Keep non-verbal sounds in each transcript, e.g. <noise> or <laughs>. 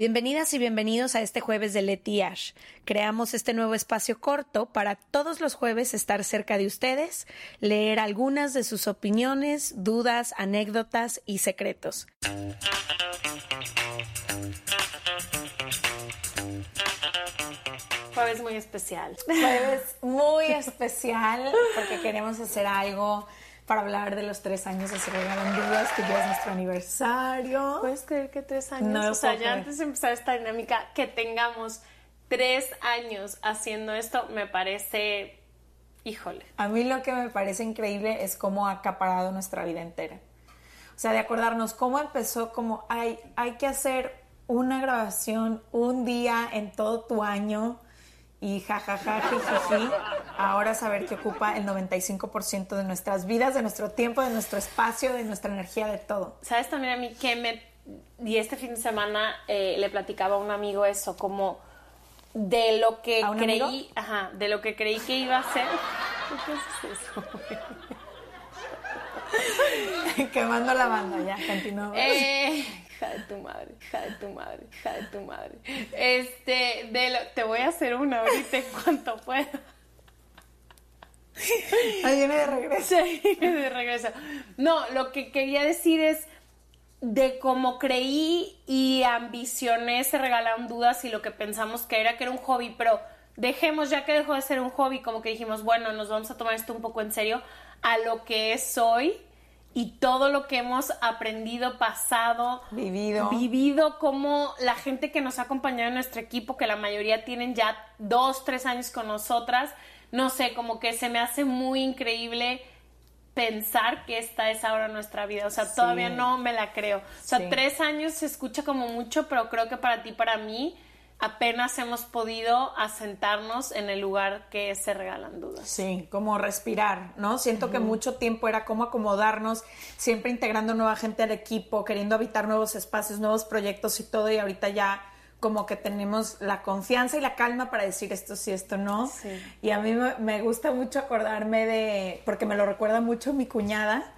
Bienvenidas y bienvenidos a este jueves de Leti Ash. Creamos este nuevo espacio corto para todos los jueves estar cerca de ustedes, leer algunas de sus opiniones, dudas, anécdotas y secretos. Jueves muy especial. <laughs> Jueves muy especial porque queremos hacer algo para hablar de los tres años de Se Regalan Dudas, que ya es nuestro aniversario. ¿Puedes creer que tres años? No o sea, ya antes de empezar esta dinámica, que tengamos tres años haciendo esto, me parece, híjole. A mí lo que me parece increíble es cómo ha acaparado nuestra vida entera. O sea, de acordarnos cómo empezó, como hay, hay que hacer una grabación un día en todo tu año y jajaja, jijiji. Ahora saber que ocupa el 95% de nuestras vidas, de nuestro tiempo, de nuestro espacio, de nuestra energía, de todo. ¿Sabes también a mí que me... Y este fin de semana eh, le platicaba a un amigo eso, como de lo que ¿A un creí, amigo? ajá, de lo que creí que iba a ser. ¿Qué es eso? <laughs> Quemando la banda, ya, continuamos. Eh, hija de tu madre, hija de tu madre, hija de tu madre. Este, de lo, te voy a hacer una ahorita en cuanto pueda. <laughs> Ahí viene de regreso. Sí, de regreso. No, lo que quería decir es de cómo creí y ambicioné se regalaron dudas y lo que pensamos que era que era un hobby, pero dejemos ya que dejó de ser un hobby, como que dijimos, bueno, nos vamos a tomar esto un poco en serio, a lo que es hoy y todo lo que hemos aprendido, pasado, Vivido. vivido, como la gente que nos ha acompañado en nuestro equipo, que la mayoría tienen ya dos, tres años con nosotras, no sé, como que se me hace muy increíble pensar que esta es ahora nuestra vida. O sea, Sí. todavía no me la creo. O sea, Sí. tres años se escucha como mucho, pero creo que para ti, para mí, apenas hemos podido asentarnos en el lugar que se regalan dudas. Sí, como respirar, ¿no? Siento que mucho tiempo era como acomodarnos, siempre integrando nueva gente al equipo, queriendo habitar nuevos espacios, nuevos proyectos y todo, y ahorita ya como que tenemos la confianza y la calma para decir esto sí, esto no. Sí. Y a mí me, me gusta mucho acordarme de, porque me lo recuerda mucho mi cuñada,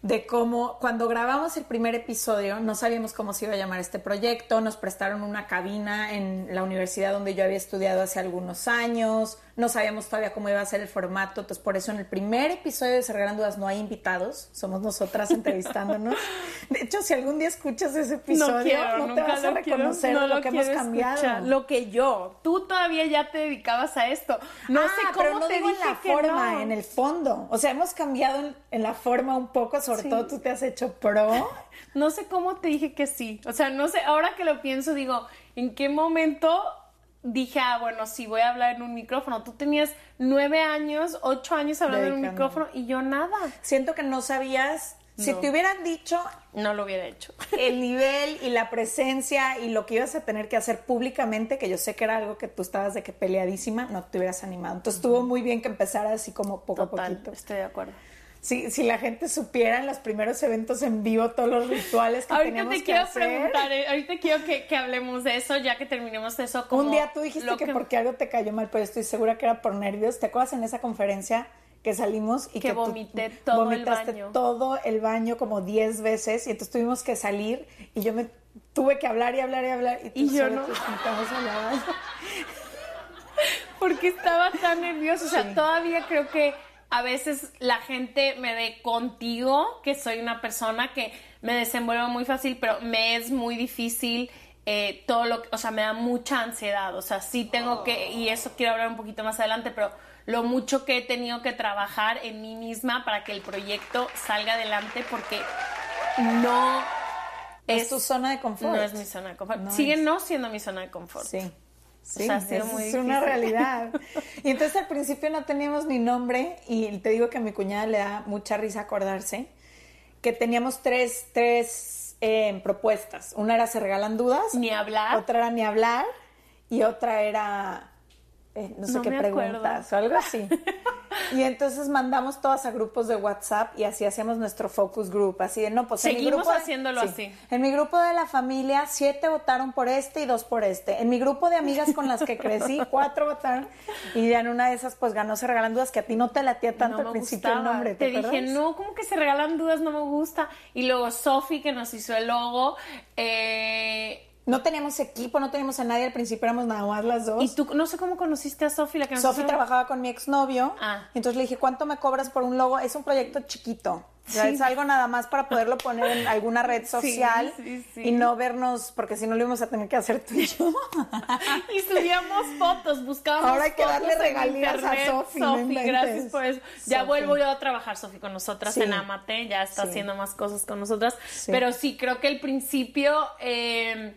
de cómo cuando grabamos el primer episodio no sabíamos cómo se iba a llamar este proyecto, nos prestaron una cabina en la universidad donde yo había estudiado hace algunos años, no sabíamos todavía cómo iba a ser el formato, entonces por eso en el primer episodio de Regalan Dudas no hay invitados, somos nosotras entrevistándonos. <laughs> De hecho, si algún día escuchas ese episodio, no quiero, no nunca te vas a quiero, reconocer no lo, lo que hemos cambiado. escuchar. Lo que yo, tú todavía ya te dedicabas a esto. No Ah, sé pero cómo no te digo dije en la forma, no. en el fondo. O sea, hemos cambiado en, en la forma un poco, sobre Sí. todo tú te has hecho pro. No sé cómo te dije que sí. O sea, no sé, ahora que lo pienso, digo, ¿en qué momento dije, ah, bueno, sí, voy a hablar en un micrófono? Tú tenías nueve años, ocho años hablando en un micrófono y yo nada. Siento que no sabías. Si te hubieran dicho No lo hubiera hecho. el nivel y la presencia y lo que ibas a tener que hacer públicamente, que yo sé que era algo que tú estabas de que peleadísima, no te hubieras animado. Entonces estuvo muy bien que empezara así como poco a poquito. estoy de acuerdo. Si, si la gente supiera en los primeros eventos en vivo todos los rituales que Ahorita te que quiero hacer. preguntar, eh, ahorita quiero que, que hablemos de eso, ya que terminemos de eso. Como Un día tú dijiste que, porque algo te cayó mal, pero estoy segura que era por nervios. ¿Te acuerdas en esa conferencia que salimos y Que que, tú vomité todo el vomitaste baño? todo el baño como 10 veces y entonces tuvimos que salir y yo me tuve que hablar y hablar y hablar y, tú Y yo no. <laughs> Porque estaba tan nerviosa. O sea, Sí. todavía creo que a veces la gente me ve contigo, que soy una persona que me desenvuelvo muy fácil, pero me es muy difícil eh, todo lo que, o sea, me da mucha ansiedad. O sea, sí tengo que, y eso quiero hablar un poquito más adelante, pero lo mucho que he tenido que trabajar en mí misma para que el proyecto salga adelante, porque no Es tu zona de confort. No es mi zona de confort. No Sigue es. no siendo mi zona de confort. Sí. Sí, sea, ha sido eso muy es una realidad. <laughs> Y entonces al principio no teníamos ni nombre y te digo que a mi cuñada le da mucha risa acordarse que teníamos tres, tres eh, propuestas. Una era Se Regalan Dudas, Ni hablar. otra era Ni Hablar y otra era eh, no sé No qué preguntas o algo así. <laughs> Y entonces mandamos todas a grupos de WhatsApp y así hacíamos nuestro focus group, así de, no, pues en mi Seguimos grupo de- haciéndolo así. En mi grupo de la familia, siete votaron por este y dos por este. En mi grupo de amigas con las que crecí, <laughs> cuatro votaron y ya en una de esas pues ganó Se Regalan Dudas, que a ti no te latía tanto No al principio el nombre, Te, ¿te, dije, no, como que se regalan dudas, no me gusta. Y luego Sofi, que nos hizo el logo, eh, no teníamos equipo, no teníamos a nadie, al principio éramos nada más las dos. Y tú, no sé cómo conociste a Sofi, la que Sofi trabajaba con mi exnovio, Ah. entonces le dije, ¿cuánto me cobras por un logo? Es un proyecto chiquito, o sea, Sí. es algo nada más para poderlo poner en alguna red <laughs> social sí, sí. y no vernos, porque si no lo íbamos a tener que hacer tú y yo. <laughs> Y subíamos fotos, buscábamos Ahora hay que darle regalías a. Sofi, no gracias por eso. Ya vuelvo yo a trabajar, Sofi, con nosotras en Amate, ya está haciendo más cosas con nosotras. Pero sí, creo que el principio, eh,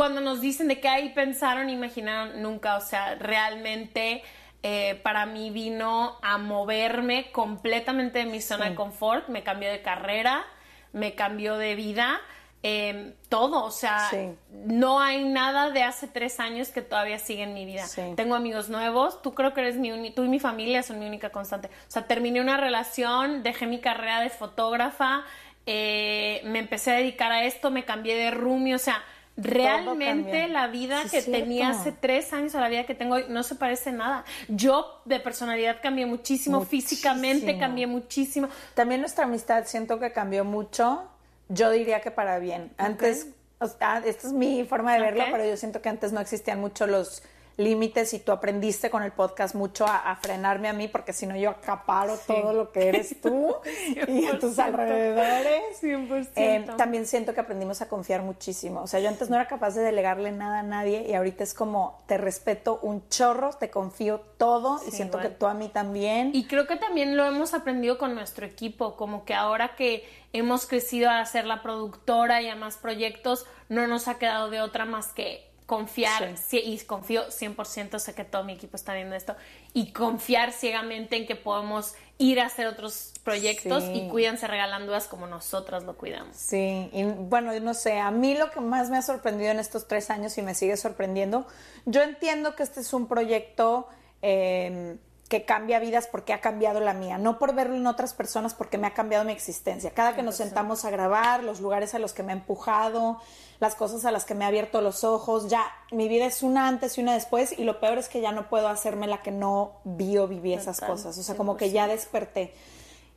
cuando nos dicen de qué ahí pensaron, imaginaron nunca, o sea, realmente... eh, para mí vino a moverme completamente de mi zona Sí. de confort, me cambió de carrera, me cambió de vida, eh, todo, o sea, Sí. no hay nada de hace tres años que todavía sigue en mi vida. Sí. Tengo amigos nuevos, tú creo que eres mi uni- tú y mi familia son mi única constante. O sea, terminé una relación, dejé mi carrera de fotógrafa, eh, me empecé a dedicar a esto, me cambié de roomie, o sea, realmente la vida Sí, que tenía hace tres años a la vida que tengo hoy no se parece nada. Yo de personalidad cambié muchísimo, físicamente cambié muchísimo. También nuestra amistad siento que cambió mucho. Yo diría que para bien. Antes, o sea, esta es mi forma de verlo, pero yo siento que antes no existían mucho los límites y tú aprendiste con el podcast mucho a, a frenarme a mí porque si no yo acaparo todo lo que eres tú <laughs> y a tus 100%. alrededores. 100%. Eh, también siento que aprendimos a confiar muchísimo. O sea, yo antes no era capaz de delegarle nada a nadie y ahorita es como te respeto un chorro, te confío todo y siento igual. que tú a mí también. Y creo que también lo hemos aprendido con nuestro equipo, como que ahora que hemos crecido a ser la productora y a más proyectos, no nos ha quedado de otra más que confiar, sí, y confío 100%, sé que todo mi equipo está viendo esto, y confiar ciegamente en que podemos ir a hacer otros proyectos Sí. y cuídense regalan dudas como nosotras lo cuidamos. Sí, y bueno, no sé, a mí lo que más me ha sorprendido en estos tres años y me sigue sorprendiendo, yo entiendo que este es un proyecto eh, que cambia vidas porque ha cambiado la mía, no por verlo en otras personas porque me ha cambiado mi existencia. Cada que nos sentamos a grabar, los lugares a los que me ha empujado, las cosas a las que me ha abierto los ojos, ya mi vida es una antes y una después y lo peor es que ya no puedo hacerme la que no vi o viví esas Total, cosas, o sea, como que ya desperté.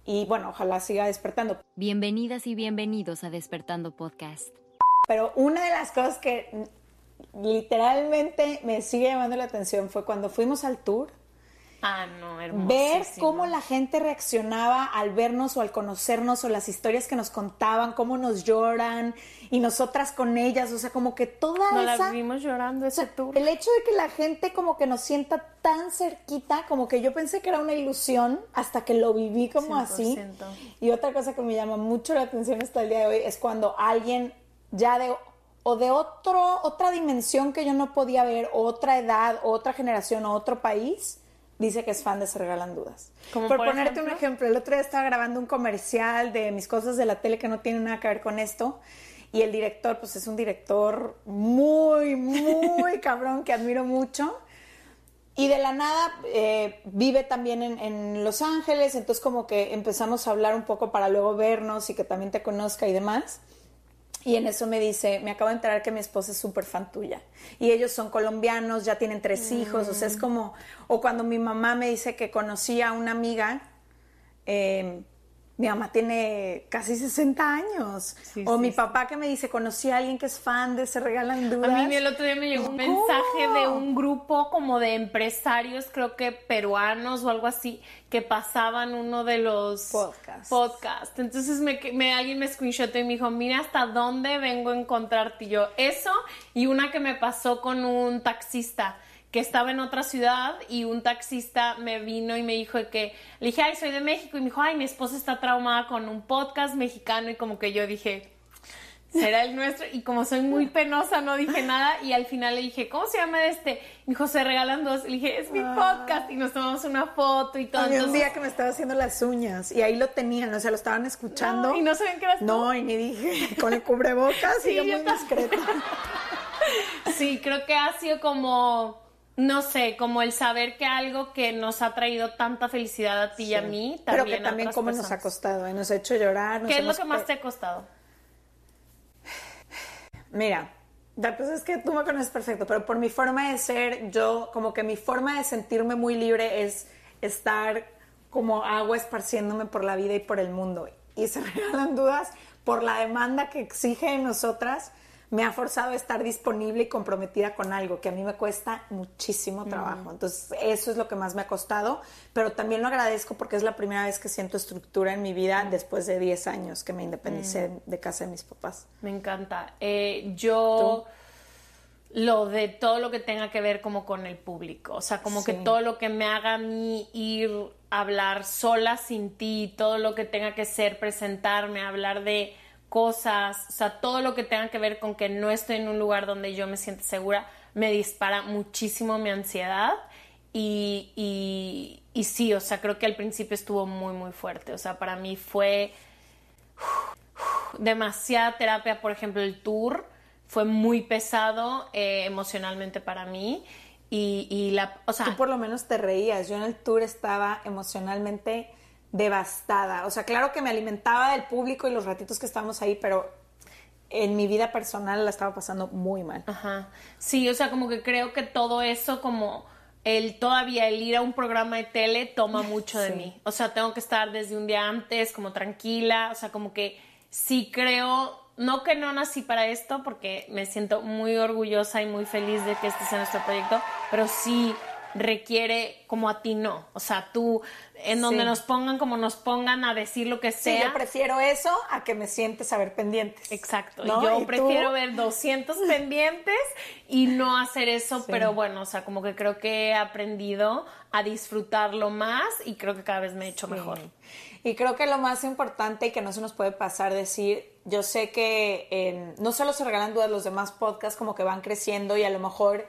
Y bueno, ojalá siga despertando. Bienvenidas y bienvenidos a Despertando Podcast. Pero una de las cosas que literalmente me sigue llamando la atención fue cuando fuimos al tour, Ah, no, hermoso. ver cómo la gente reaccionaba al vernos o al conocernos o las historias que nos contaban, cómo nos lloran y nosotras con ellas, o sea, como que toda No esa... vimos llorando o ese sea, tour. el hecho de que la gente como que nos sienta tan cerquita, como que yo pensé que era una ilusión hasta que lo viví como así. 100%. Y otra cosa que me llama mucho la atención hasta el día de hoy es cuando alguien ya de o de otro otra dimensión que yo no podía ver, o otra edad, o otra generación, o otro país, dice que es fan de Se Regalan Dudas. ¿Como por, por ponerte un ejemplo? ejemplo, el otro día estaba grabando un comercial de mis cosas de la tele que no tienen nada que ver con esto. Y el director, pues es un director muy, muy <laughs> cabrón que admiro mucho. Y de la nada eh, vive también en, en Los Ángeles, entonces como que empezamos a hablar un poco para luego vernos y que también te conozca y demás. Y en eso me dice, me acabo de enterar que mi esposa es súper fan tuya. Y ellos son colombianos, ya tienen tres hijos, o sea, es como, o cuando mi mamá me dice que conocí a una amiga, eh, mi mamá tiene casi 60 años. Sí, o sí, mi sí. papá que me dice, conocí a alguien que es fan de Se Regalan Dudas. A mí el otro día me llegó un mensaje de un grupo como de empresarios, creo que peruanos o algo así, que pasaban uno de los Podcasts. Entonces me, me- alguien me screenshotó y me dijo, mira hasta dónde vengo a encontrarte Y yo. Eso y una que me pasó con un taxista que estaba en otra ciudad y un taxista me vino y me dijo que le dije, ay, soy de México y me dijo, ay, mi esposa está traumada con un podcast mexicano y como que yo dije, será el nuestro. Y como soy muy penosa, no dije nada. Y al final le dije, ¿cómo se llama este? Me dijo, se regalan dos. Le dije, es mi podcast. Y nos tomamos una foto y todo. Había un Entonces- día que me estaba haciendo las uñas y ahí lo tenían, o sea, lo estaban escuchando. No, y no sabían que eras tú. No, y ni dije, <laughs> con el cubrebocas Sí, y yo yo muy discreta. <laughs> Sí, creo que ha sido como, no sé, como el saber que algo que nos ha traído tanta felicidad a ti y a mí, Pero también que a también cómo nos ha costado, ¿eh? nos ha hecho llorar. nos ¿Qué es lo que más te ha costado? Mira, la cosa es que tú me conoces perfecto, pero por mi forma de ser, yo como que mi forma de sentirme muy libre es estar como agua esparciéndome por la vida y por el mundo. Y se regalan <laughs> dudas por la demanda que exige de nosotras. Me ha forzado a estar disponible y comprometida con algo que a mí me cuesta muchísimo trabajo. Entonces, eso es lo que más me ha costado, pero también lo agradezco porque es la primera vez que siento estructura en mi vida después de 10 años que me independicé de casa de mis papás. Me encanta. Eh, yo... lo de todo lo que tenga que ver como con el público, o sea, como que todo lo que me haga a mí ir a hablar sola sin ti, todo lo que tenga que ser presentarme, hablar de cosas, o sea, todo lo que tenga que ver con que no estoy en un lugar donde yo me siento segura, me dispara muchísimo mi ansiedad y, y, y sí, o sea, creo que al principio estuvo muy, muy fuerte, o sea, para mí fue <sighs> demasiada terapia, por ejemplo, el tour fue muy pesado eh, emocionalmente para mí y, y la, o sea, Tú por lo menos te reías. Yo en el tour estaba emocionalmente devastada. O sea, claro que me alimentaba del público y los ratitos que estábamos ahí, pero en mi vida personal la estaba pasando muy mal. Ajá. Sí, o sea, como que creo que todo eso, como el todavía el ir a un programa de tele toma <laughs> mucho de Sí. mí. O sea, tengo que estar desde un día antes, como tranquila. O sea, como que sí creo, no que no nací para esto, porque me siento muy orgullosa y muy feliz de que este sea nuestro proyecto, pero sí requiere como a ti no. O sea, tú, en donde Sí. nos pongan como nos pongan a decir lo que Sí, sea. yo prefiero eso a que me sientes a ver pendientes. Exacto. ¿No? Yo prefiero ver 200 <laughs> pendientes y no hacer eso, Sí. pero bueno, o sea, como que creo que he aprendido a disfrutarlo más y creo que cada vez me he hecho mejor. Sí. Y creo que lo más importante y que no se nos puede pasar decir, yo sé que eh, no solo se regalan dudas los demás podcasts, como que van creciendo y a lo mejor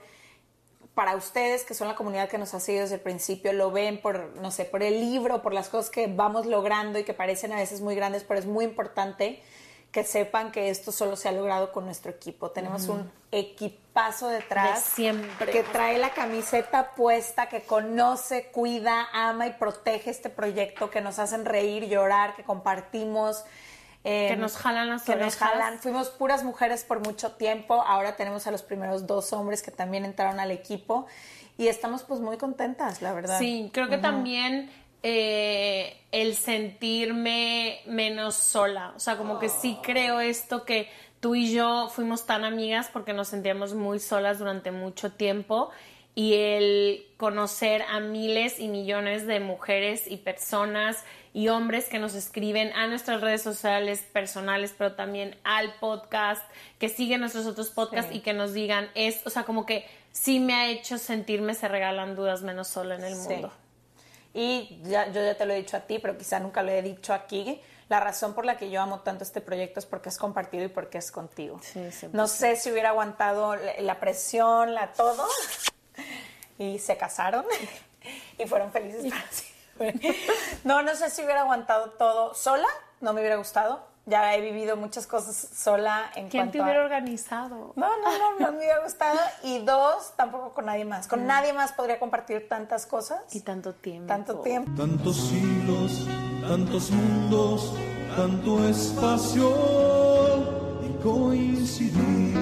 para ustedes, que son la comunidad que nos ha seguido desde el principio, lo ven por, no sé, por el libro, por las cosas que vamos logrando y que parecen a veces muy grandes, pero es muy importante que sepan que esto solo se ha logrado con nuestro equipo. Tenemos un equipazo detrás De siempre. que trae la camiseta puesta, que conoce, cuida, ama y protege este proyecto, que nos hacen reír, llorar, que compartimos. Eh, Que nos jalan las que nos orejas. jalan. Fuimos puras mujeres por mucho tiempo, ahora tenemos a los primeros dos hombres que también entraron al equipo y estamos pues muy contentas, la verdad. Sí, creo que también eh, el sentirme menos sola. O sea, como que sí creo esto que tú y yo fuimos tan amigas porque nos sentíamos muy solas durante mucho tiempo y el conocer a miles y millones de mujeres y personas y hombres que nos escriben a nuestras redes sociales personales, pero también al podcast, que siguen nuestros otros podcasts Sí. y que nos digan es, o sea, como que sí me ha hecho sentirme se regalan dudas menos sola en el Sí. mundo. Y ya, yo ya te lo he dicho a ti, pero quizá nunca lo he dicho aquí. La razón por la que yo amo tanto este proyecto es porque es compartido y porque es contigo. Sí, 100%. no sé si hubiera aguantado la, la presión, la todo. <laughs> Y se casaron <laughs> y fueron felices para siempre. <laughs> No, no sé si hubiera aguantado todo sola, no me hubiera gustado. Ya he vivido muchas cosas sola en ¿Quién cuanto te hubiera a... organizado? No, no, no, no me hubiera gustado. Y dos, tampoco con nadie más. Con nadie más podría compartir tantas cosas. Y tanto tiempo. tanto tiempo. Tantos siglos, tantos mundos, tanto espacio y coincidir.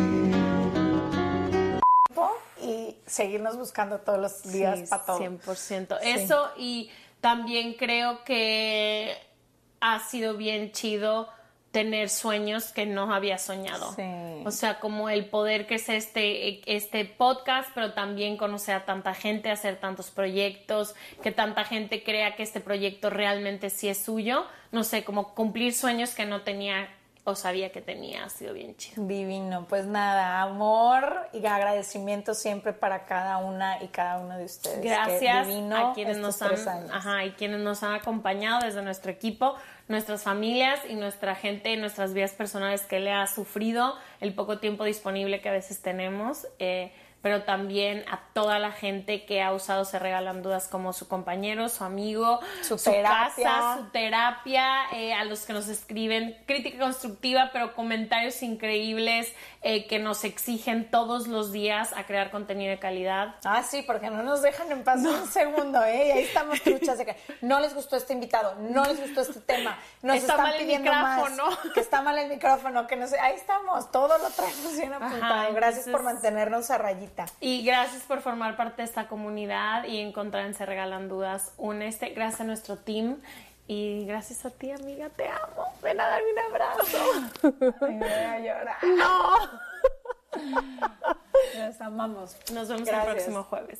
y seguirnos buscando todos los días Sí, para todo. 100%. Eso y también creo que ha sido bien chido tener sueños que no había soñado. Sí. O sea, como el poder que es este, este podcast, pero también conocer a tanta gente, hacer tantos proyectos, que tanta gente crea que este proyecto realmente sí es suyo. No sé, como cumplir sueños que no tenía o sabía que tenía, ha sido bien chido. Divino, pues nada, amor y agradecimiento siempre para cada una y cada uno de ustedes. Gracias divino a quienes nos han, ajá, y quienes nos han acompañado desde nuestro equipo, nuestras familias y nuestra gente en nuestras vidas personales que le ha sufrido el poco tiempo disponible que a veces tenemos, eh, pero también a toda la gente que ha usado Se Regalan Dudas como su compañero, su amigo, Su terapia. casa, su terapia, eh, a los que nos escriben crítica constructiva, pero comentarios increíbles eh, que nos exigen todos los días a crear contenido de calidad. Ah, sí, porque no nos dejan en paz un segundo, ¿eh? Y ahí estamos truchas de que no les gustó este invitado, no les gustó este tema, nos Está están mal el pidiendo micrófono. más, que está mal el micrófono, que no sé, ahí estamos, todo lo traemos bien apuntado. Gracias por mantenernos a rayita. Y gracias por formar parte de esta comunidad y encontrar en Se Regalan Dudas un este. Gracias a nuestro team y gracias a ti, amiga. Te amo. Ven a darme un abrazo. Ay, voy a llorar. No. Los amamos. Nos vemos Gracias. el próximo jueves.